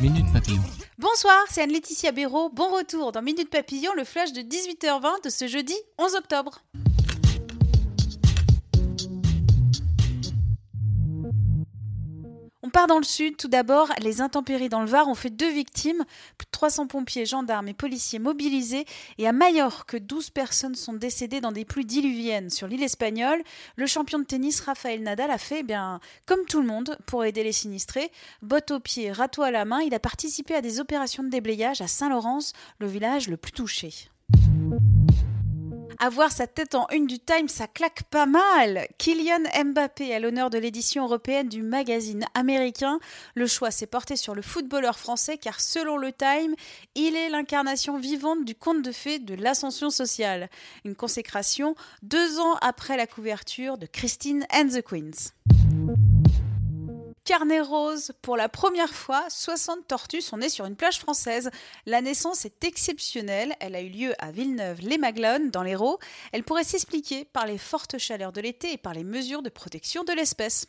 Minute Papillon. Bonsoir, c'est Anne-Laetitia Béraud. Bon retour dans Minute Papillon, le flash de 18h20 de ce jeudi 11 octobre. Part dans le sud. Tout d'abord, les intempéries dans le Var ont fait deux victimes. Plus de 300 pompiers, gendarmes et policiers mobilisés. Et à Majorque, 12 personnes sont décédées dans des pluies diluviennes sur l'île espagnole. Le champion de tennis Rafael Nadal a fait, eh comme tout le monde, pour aider les sinistrés. Bottes aux pieds, râteau à la main, il a participé à des opérations de déblayage à Saint-Laurence, le village le plus touché. Avoir sa tête en une du Time, ça claque pas mal. Kylian Mbappé à l'honneur de l'édition européenne du magazine américain. Le choix s'est porté sur le footballeur français car selon le Time, il est l'incarnation vivante du conte de fées de l'ascension sociale. Une consécration deux ans après la couverture de Christine and the Queens. Carnet rose. Pour la première fois, 60 tortues sont nées sur une plage française. La naissance est exceptionnelle. Elle a eu lieu à Villeneuve-les-Maglones, dans l'Hérault. Elle pourrait s'expliquer par les fortes chaleurs de l'été et par les mesures de protection de l'espèce.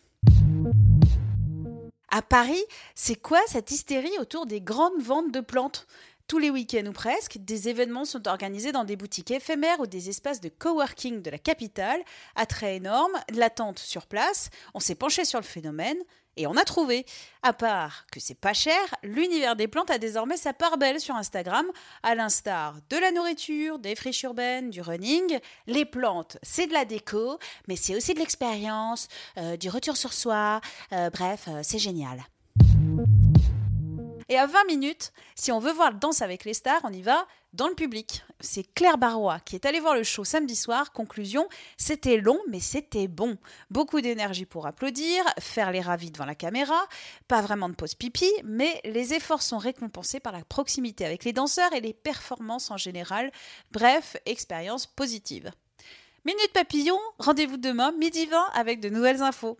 À Paris, c'est quoi cette hystérie autour des grandes ventes de plantes? Tous les week-ends ou presque, des événements sont organisés dans des boutiques éphémères ou des espaces de coworking de la capitale. Attrait énorme, l'attente sur place. On s'est penché sur le phénomène. Et on a trouvé. À part que c'est pas cher, l'univers des plantes a désormais sa part belle sur Instagram, à l'instar de la nourriture, des friches urbaines, du running. Les plantes, c'est de la déco, mais c'est aussi de l'expérience, euh, du retour sur soi. Euh, bref, euh, c'est génial. Et à 20 minutes, si on veut voir Danse avec les stars, on y va dans le public. C'est Claire Barrois qui est allée voir le show samedi soir. Conclusion, c'était long, mais c'était bon. Beaucoup d'énergie pour applaudir, faire les ravis devant la caméra, pas vraiment de pause pipi, mais les efforts sont récompensés par la proximité avec les danseurs et les performances en général. Bref, expérience positive. Minute Papillon, rendez-vous demain, midi 20, avec de nouvelles infos.